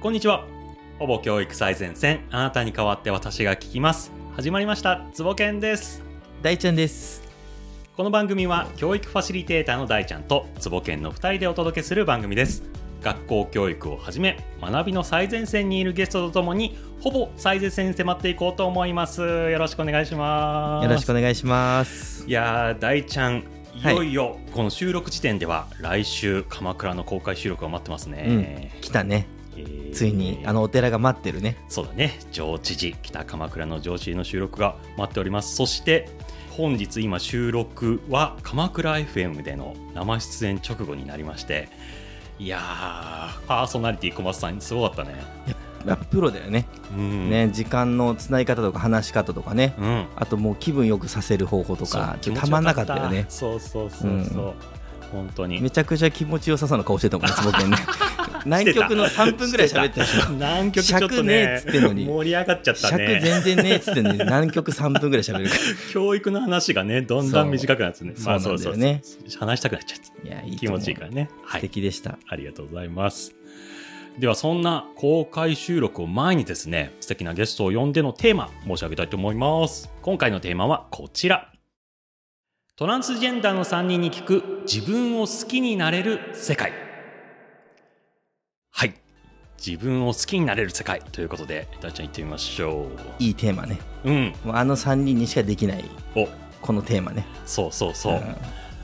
こんにちは。ほぼ教育最前線、あなたに代わって私が聞きます。始まりました、つぼけんです。大ちゃんです。この番組は教育ファシリテーターの大ちゃんとつぼけんの2人でお届けする番組です。学校教育をはじめ、学びの最前線にいるゲストとともに、ほぼ最前線に迫っていこうと思います。よろしくお願いします。よろしくお願いします。いやー大ちゃんいはいよいよこの収録時点では来週鎌倉の公開収録が待ってますね、来たね。えーついにあのお寺が待ってるね。そうだね上知事北鎌倉の上知事の収録が待っておりますそして本日今収録は鎌倉 FM での生出演直後になりましていやーパーソナリティ小松さんすごかったねやっぱプロだよね。うんね、時間のつない方とか話し方とかね。うんあともう気分よくさせる方法とか、たまんなかったよね。そうそうそうそう、本当にめちゃくちゃ気持ちよさそうな顔してたもんね。南極の3分ぐらい喋ってたでしょ。南極ちょっと尺ねえねっつってんのに。盛り上がっちゃった尺ね全然ねえっつってんのに、南極3分ぐらい喋るか教育の話がねどんどん短くなってねそう。そうなんだよね。話したくなっちゃってら。いや、いい気持ちいいかららね。は素い敵でした。ありがとうございます。ではそんな公開収録を前にですね素敵なゲストを呼んでのテーマ申し上げたいと思います。今回のテーマはこちら。トランスジェンダーの3人に聞く自分を好きになれる世界。はい自分を好きになれる世界ということで大ちゃん行ってみましょいいテーマね。ううん。もうあの3人にしかできない、お。このテーマね。そうそうそう、ん。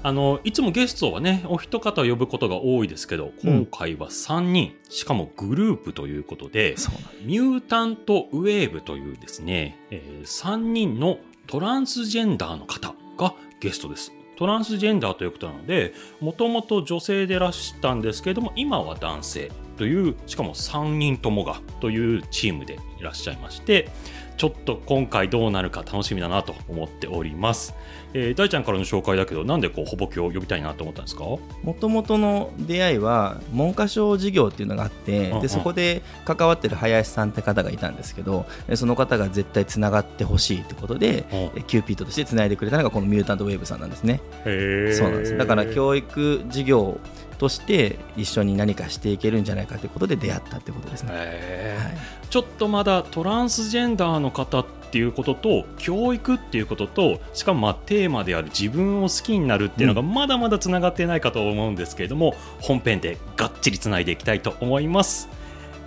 あのいつもゲストはねお一方呼ぶことが多いですけど今回は3人、しかもグループということでミュータントウェーブというですね、え3人のトランスジェンダーの方がゲストです。トランスジェンダーということなのでもともと女性でいらしたんですけれども今は男性というしかも3人ともがというチームでいらっしゃいましてちょっと今回どうなるか楽しみだなと思っております。えー大ちゃんからの紹介だけどなんでこうほぼきを呼びたいなと思ったんですか？もともとの出会いは文科省事業っていうのがあって、うんうん。でそこで関わってる林さんって方がいたんですけどでその方が絶対つながってほしいってことで、うん。えキューピッドとしてつないでくれたのがこのミュータントウェーブさんなんですね。そうなんです。だから教育事業として一緒に何かしていけるんじゃないかということで出会ったってことですね。はい。ちょっとまだトランスジェンダーの方っていうことと教育っていうこととしかもまあテーマである自分を好きになるっていうのがまだまだつながっていないかと思うんですけれども、本編でがっちりつないでいきたいと思います、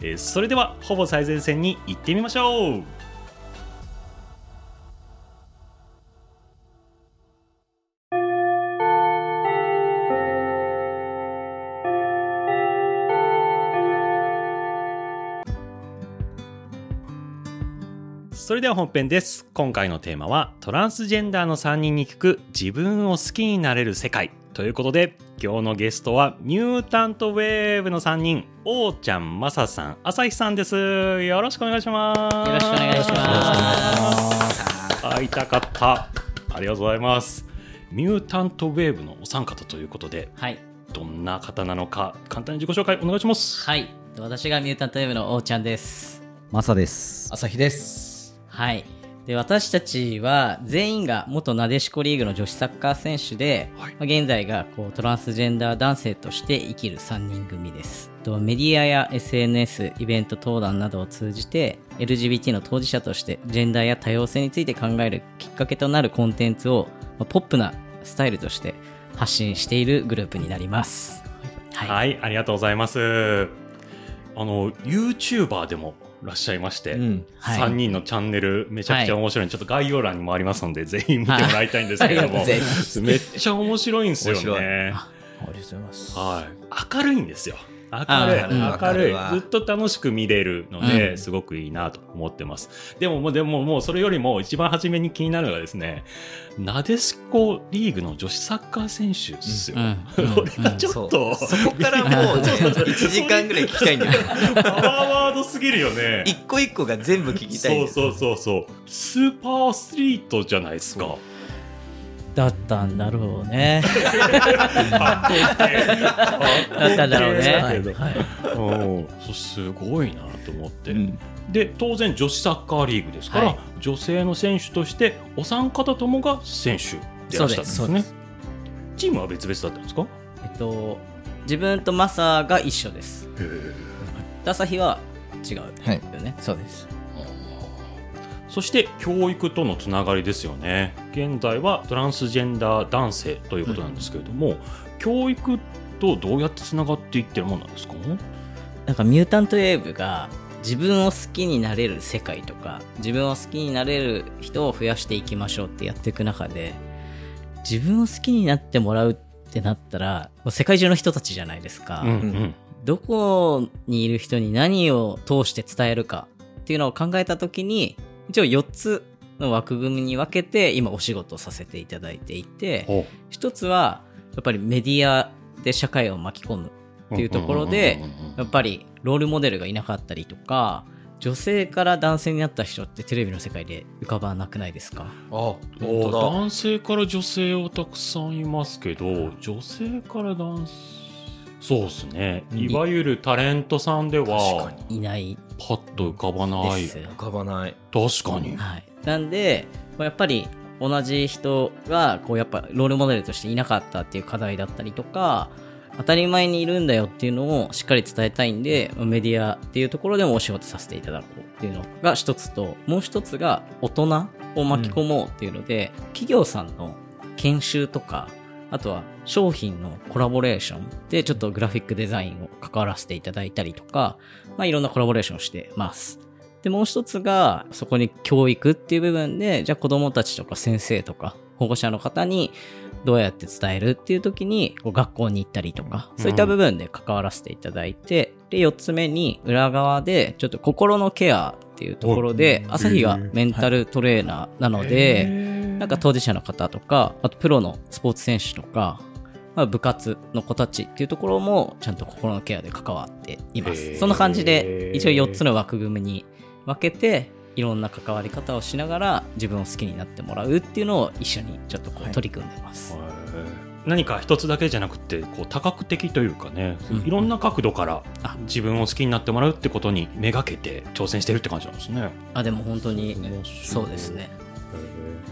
えーそれではほぼ最前線に行ってみましょうそれでは本編です今回のテーマはトランスジェンダーの3人に聞く自分を好きになれる世界ということで今日のゲストはミュータントウェーブの3人おーちゃんまささん朝日さんですよろしくお願いしますよろしくお願いします会いたかったありがとうございますミュータントウェーブのお三方ということではい。どんな方なのか簡単に自己紹介お願いしますはい。私がミュータントウェブのおーちゃんです。マサです。朝日です。はい。で、私たちは全員が元なでしこリーグの女子サッカー選手で、はいまあ現在がこうトランスジェンダー男性として生きる3人組です。とメディアや SNS、イベント登壇などを通じて LGBT の当事者としてジェンダーや多様性について考えるきっかけとなるコンテンツを、まあポップなスタイルとして発信しているグループになります。はい、ありがとうございます。あの、YouTuber でもいらっしゃいまして、うんはい3人のチャンネルめちゃくちゃ面白いんで、ちょっと概要欄にもありますので、ぜひ見てもらいたいんですけれども、めっちゃ面白いんですよね。ありがとうございます。はい。明るいんですよ。明るい。明るい。ずっと楽しく見れるので、うんすごくいいなと思ってます。でも、もう、でも、もう、それよりも一番初めに気になるのがですね、なでしこリーグの女子サッカー選手ですよ。うんうんこれがちょっと、そこからもう1時間ぐらい聞きたいんだよ。パワーワードすぎるよね。一個一個が全部聞きたいそうそうそうそう。スーパーアスリートじゃないですか。だったんだろうね。だったんだろうね。はい。はい。うんそうすごいなと思って、うん。で当然女子サッカーリーグですから、はい。女性の選手としてお三方ともが選手でいしたんですね。チームは別々だったんですか？えっと、自分とマサが一緒です。で朝日は違うよはい。ね。そうです。そして教育とのつながりですよね。現在はトランスジェンダー男性ということなんですけれども、教育とどうやってつながっていってるもんなんですか？なんかミュータントウェーブが自分を好きになれる世界とか自分を好きになれる人を増やしていきましょうってやっていく中で自分を好きになってもらうってなったらもう世界中の人たちじゃないですか、うんうん。どこにいる人に何を通して伝えるかっていうのを考えた時に一応4つの枠組みに分けて今お仕事をさせていただいていてほ一つはやっぱりメディアで社会を巻き込むうっていうところでやっぱりロールモデルがいなかったりとか女性から男性になった人ってテレビの世界で浮かばなくないですか？あ男性から女性はたくさんいますけど女性から男性。そうですね。いわゆるタレントさんではいないパッと浮かばない。浮かばない。確かに。はい、なんでまあやっぱり同じ人がこうやっぱロールモデルとしていなかったっていう課題だったりとか当たり前にいるんだよっていうのをしっかり伝えたいんでまあメディアっていうところでもお仕事させていただこうっていうのが一つともう一つが大人を巻き込もうっていうので、企業さんの研修とかあとは商品のコラボレーションでちょっとグラフィックデザインを関わらせていただいたりとか、まあ、いろんなコラボレーションをしてます。で、もう一つが、そこに教育っていう部分で、じゃあ子供たちとか先生とか保護者の方にどうやって伝えるっていう時に、こう学校に行ったりとか、そういった部分で関わらせていただいて、で、四つ目に裏側で、ちょっと心のケアっていうところで、朝日がメンタルトレーナーなので、なんか当事者の方とか、あとプロのスポーツ選手とか、まあ、部活の子たちっていうところもちゃんと心のケアで関わっています。そんな感じで一応4つの枠組みに分けていろんな関わり方をしながら自分を好きになってもらうっていうのを一緒にちょっとこう取り組んでます。何か一つだけじゃなくてこう多角的というかね、うんいろんな角度からあ自分を好きになってもらうってことにめがけて挑戦してるって感じなんですね。あ、でも本当にそうですね。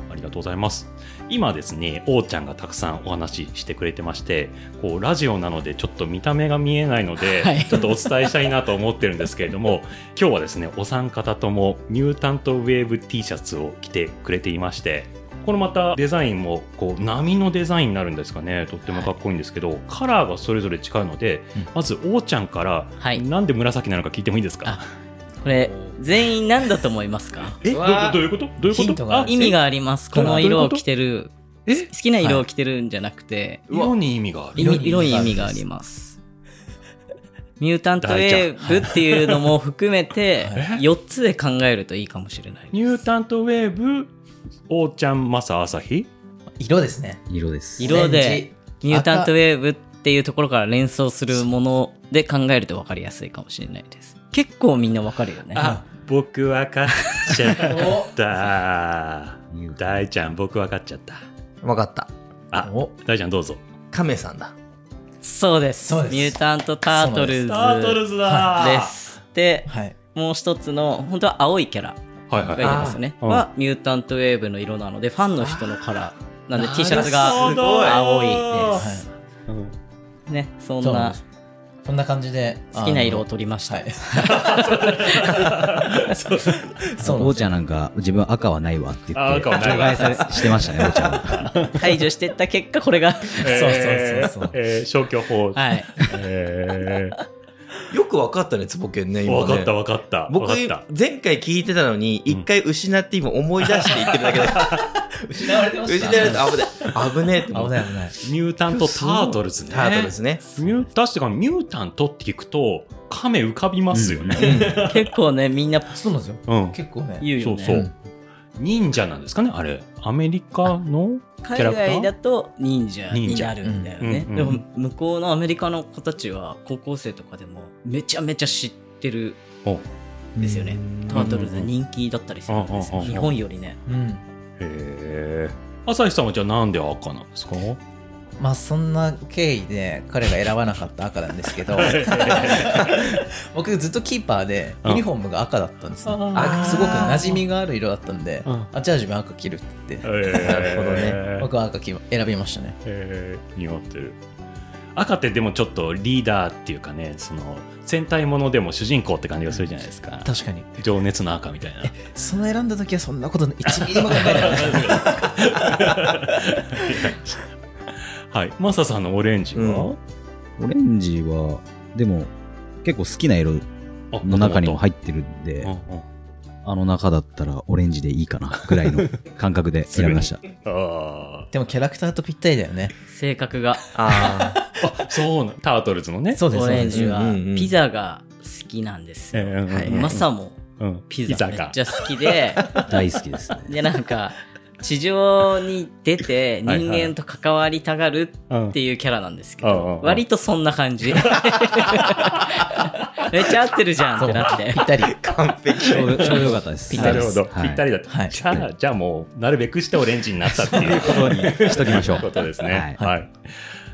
ありがとうございます。今ですね、おーちゃんがたくさんお話ししてくれてまして、こう、ラジオなのでちょっと見た目が見えないので、はい。ちょっとお伝えしたいなと思ってるんですけれども、今日はですね、お三方ともミュータントウェーブ T シャツを着てくれていまして、これまたデザインもこう波のデザインになるんですかね？とってもかっこいいんですけど、カラーがそれぞれ違うので、うん。まずおーちゃんから、はい。なんで紫なのか聞いてもいいですか？あこれ、全員何だと思いますか？えどどういうこと？どういうこと？ヒントがあ意味があります。この色を着てる、え？好きな色を着てるんじゃなくて、色に意味がある。色に意味があります。ミュータントウェーブっていうのも含めて、4つで考えるといいかもしれない。ニュータントウェーブ、おーちゃん、マサ、朝日色ですね。色です。色でジ、ミュータントウェーブっていうところから連想するもので考えると分かりやすいかもしれないです。結構みんな分かるよね。あ、僕分かっちゃった。大ちゃん、僕分かっちゃった。わかったあお、大ちゃんどうぞ。カメさんだそうです。そうですミュータントタートルズタートルズだです。で、はい。もう一つの、本当は青いキャラはいはいがいはい。ますね。あーは、ミュータントウェーブの色なので、ファンの人のカラー。なんで T シャツがほど青いはです。うんね、そんな。こんな感じで。好きな色をあ取りました。のはい。そうそうおーちゃんなんか、自分赤はないわって言あって、赤はないわ除外されしてましたね、おーちゃんは。排除していった結果、これが、え ーそうそうそうそうえー消去法。はい。えよくわかったねつぼけんねー、今ね分かった分かった。僕。前回聞いてたのに一回失って今思い出して言ってるだけで 失われてま失した。われた危ない危ねえって危ない危ない。ミュータントタートルズね。タートルですねミュー確かにミュータントって聞くと、亀浮かびますよね。結構ね、みんなそうなんですよ。うん。結構ね。言うよね。そうそう。忍者なんですかねあれ。アメリカのキャ海ラクター？外だと忍者に忍者なるんだよね。うんでも、向こうのアメリカの子たちは、高校生とかでも、めちゃめちゃ知ってるですよね。うんタートルズ人気だったりするんですよ。日本よりね。うん。へえ。朝日さんはじゃあなんで赤なんですか？まあそんな経緯で彼が選ばなかった赤なんですけど 僕ずっとキーパーでユニフォームが赤だったんですね。あすごく馴染みがある色だったんでうん。あじゃあ自分赤着るって なるほどね。僕は赤着選びましたね。えー、似合ってる。赤ってでもちょっとリーダーっていうかねその戦隊ものでも主人公って感じがするじゃないですか。確かに。情熱の赤みたいな。その選んだ時はそんなこと1ミリも考えてないはい。マサさんのオレンジは、オレンジは、でも、結構好きな色あの中にも入っってるんで、うんうん。あの中だったらオレンジでいいかな、ぐらいの感覚で選びました。あでもキャラクターとぴったりだよね。性格が。あ ーあ そうなタートルズのね。そうですオレンジは。ピザが好きなんですよ、マサもうん。ピザめっがちゃ好きで。大好きですね。でなんか地上に出てはい人間と関わりたがるうんっていうキャラなんですけど割とそんな感じ。めっちゃ合ってるじゃんってなって。ぴったり。あ完璧。ちょうどちょうどよかったです。ぴなるほど、はい。ぴったりだった、はい。じゃあじゃあもうなるべくしてオレンジになったっていう。ことにしときましょう。ことですね。は。はい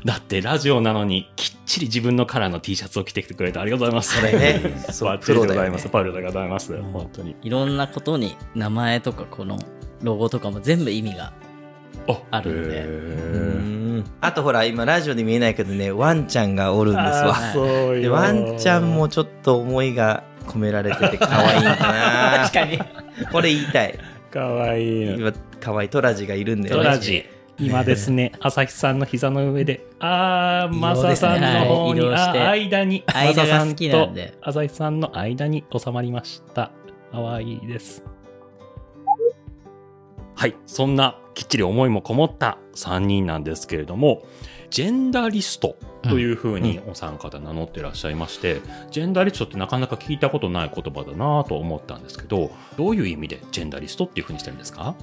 だってラジオなのにきっちり自分のカラーの T シャツを着てきてくれてありがとうございます。それね。そうバッチリでございます。プパルでございます。本当に。いろんなことに名前とかこのロゴとかも全部意味があるんで。あとほら今ラジオで見えないけどねワンちゃんがおるんですわ。でよ。ワンちゃんもちょっと思いが込められてて可愛いな。確かに。これ言いたい。かわいいの。今可愛い。トラジがいるんだよね。トラジ。今ですね、朝日さんの膝の上で、あー、マサさんの方に、移動して。あー間に、マサさんとで朝日さんの間に収まりました。かわいいです。はい、そんなきっちり思いもこもった3人なんですけれども、ジェンダリストというふうにお三方名乗ってらっしゃいまして、ジェンダリストってなかなか聞いたことない言葉だなと思ったんですけど、どういう意味でジェンダリストっていうふうにしてるんですか？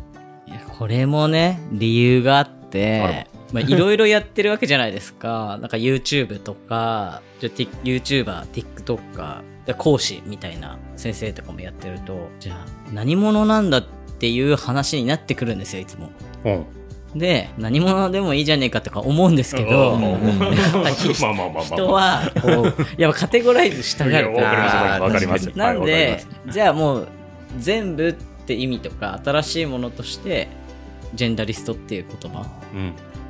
これもね理由があってまあいろいろやってるわけじゃないですか なんか YouTube とかじゃあ Tik- YouTuber TikToker で講師みたいな先生とかもやってるとじゃあ何者なんだっていう話になってくるんですよいつもうん。で何者でもいいじゃねえかとか思うんですけど。人はこう やっぱカテゴライズしたがるかりますわかります。わかります。なんで、じゃあもう全部って意味とか新しいものとしてジェンダリストっていう言葉。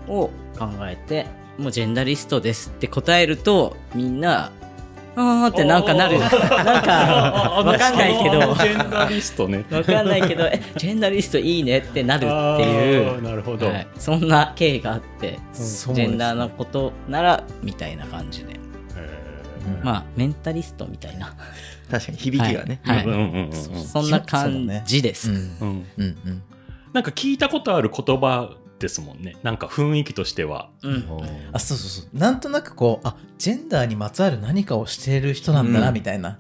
を考えてもうジェンダリストですって答えるとみんなあーってなんかなるな んかわかんないけどジェンダリストね。わかんないけどえジェンダリストいいねってなるっていうなるほど。はい、そんな経緯があって、そうですねジェンダーのことならみたいな感じでまあメンタリストみたいな、確かに響きがね、はい。ーうんうんうんうん。そんな感じです、うん。うんうんうん。なんか聞いたことある言葉ですもんね。なんか雰囲気としては。うん。あそうそうそう。なんとなくこうあジェンダーにまつわる何かをしている人なんだな、うん。みたいな。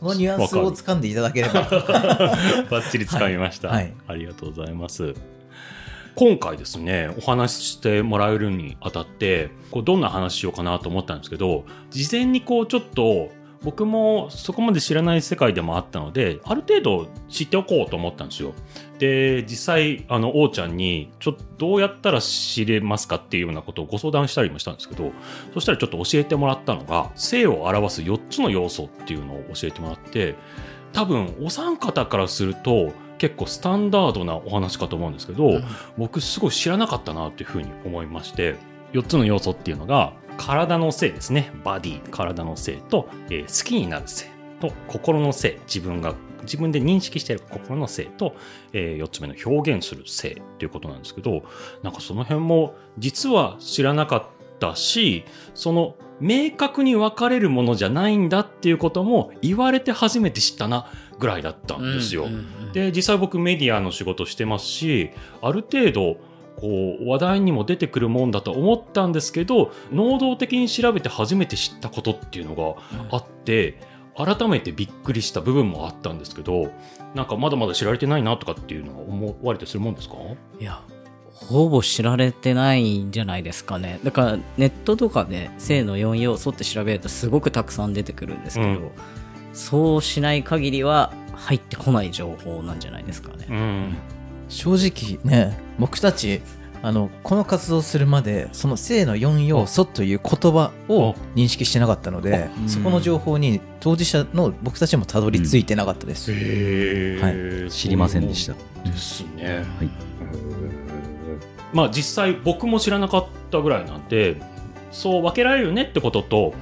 このニュアンスを掴んでいただければ。バッチリ掴みました、はいはい。ありがとうございます。今回ですね、お話ししてもらえるにあたって、こうどんな話しようかなと思ったんですけど、事前にこうちょっと、僕もそこまで知らない世界でもあったので、ある程度知っておこうと思ったんですよ。で、実際、あの、王ちゃんに、ちょっとどうやったら知れますかっていうようなことをご相談したりもしたんですけど、そしたらちょっと教えてもらったのが、性を表す4つの要素っていうのを教えてもらって、多分お三方からすると結構スタンダードなお話かと思うんですけど、僕すごい知らなかったなっていうふうに思いまして4つの要素っていうのが体の性ですね。バディ体の性と、えー好きになる性と心の性自分が自分で認識している心の性と、え4つ目の表現する性ということなんですけどなんかその辺も実は知らなかったしその明確に分かれるものじゃないんだっていうことも言われて初めて知ったなぐらいだったんですよ。うんうんうんで実際僕メディアの仕事してますしある程度こう話題にも出てくるもんだと思ったんですけど能動的に調べて初めて知ったことっていうのがあって改めてびっくりした部分もあったんですけどなんかまだまだ知られてないなとかっていうのは思われてするもんですか？いやほぼ知られてないんじゃないですかね。だからネットとかで性の4要素って調べるとすごくたくさん出てくるんですけど、うんそうしない限りは入ってこない情報なんじゃないですかね、うん。正直ね僕たちあのこの活動するまでその性の4要素という言葉を認識してなかったのでうん。そこの情報に当事者の僕たちもたどり着いてなかったです、へえ知りませんでした。ですね。はい。まあ実際僕も知らなかったぐらいなんでそう分けられるよねってことと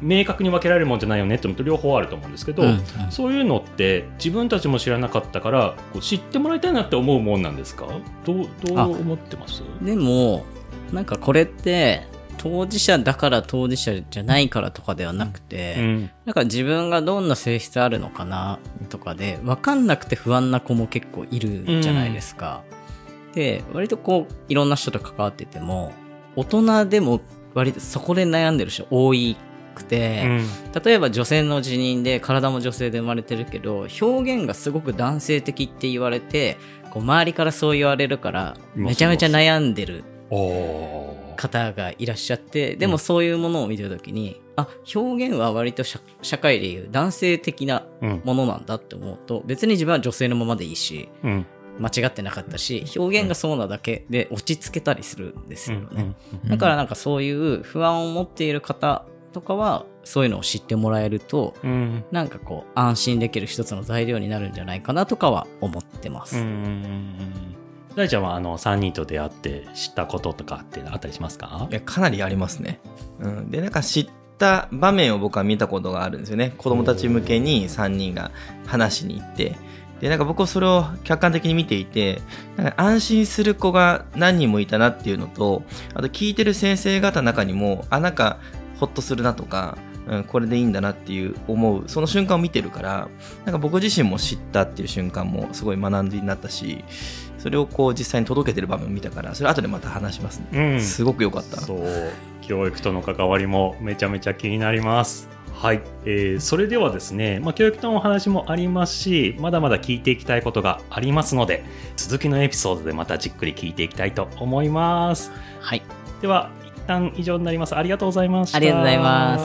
明確に分けられるもんじゃないよねってのと両方あると思うんですけど、うんうん。そういうのって自分たちも知らなかったからこう知ってもらいたいなって思うもんなんですか？どうどうあ思ってます？でも、なんかこれって、当事者だから当事者じゃないからとかではなくて、うん。なんか自分がどんな性質あるのかなとかで、分かんなくて不安な子も結構いるじゃないですか。で、割とこう、いろんな人と関わってても、大人でも割とそこで悩んでる人多くて、うん。例えば女性の辞任で体も女性で生まれてるけど表現がすごく男性的って言われてこう周りからそう言われるからめちゃめちゃ悩んでる方がいらっしゃってでもそういうものを見てるときに、あ表現は割と社社会でいう男性的なうん。ものなんだって思うと別に自分は女性のままでいいしうん。間違ってなかったし表現がそうなだけで落ち着けたりするんですよね。うん。だからなんかそういう不安を持っている方とかはそういうのを知ってもらえるとうん。なんかこう安心できる一つの材料になるんじゃないかなとかは思ってます。うんうんうんうん。大ちゃんはあの3人と出会って知ったこととかってあったりしますか？いやかなりありますね、うん、でなんか知った場面を僕は見たことがあるんですよね。子供たち向けに3人が話しに行って。でなんか僕はそれを客観的に見ていてなんか安心する子が何人もいたなっていうのとあと聞いてる先生方の中にもあなんかほっとするなとか、うん、これでいいんだなっていう思うその瞬間を見てるからなんか僕自身も知ったっていう瞬間もすごい学んでになったしそれをこう実際に届けてる場面を見たからそれ後でまた話しますね。うん。すごく良かった。そう。教育との関わりもめちゃめちゃ気になります。はい、えーそれではですね、まあ、教育とのお話もありますしまだまだ聞いていきたいことがありますので続きのエピソードでまたじっくり聞いていきたいと思います。はい。では一旦以上になります。ありがとうございました。ありがとうございま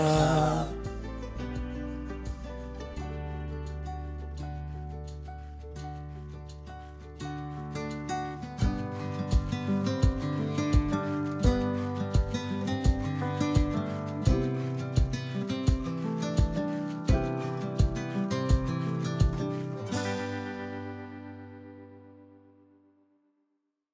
す。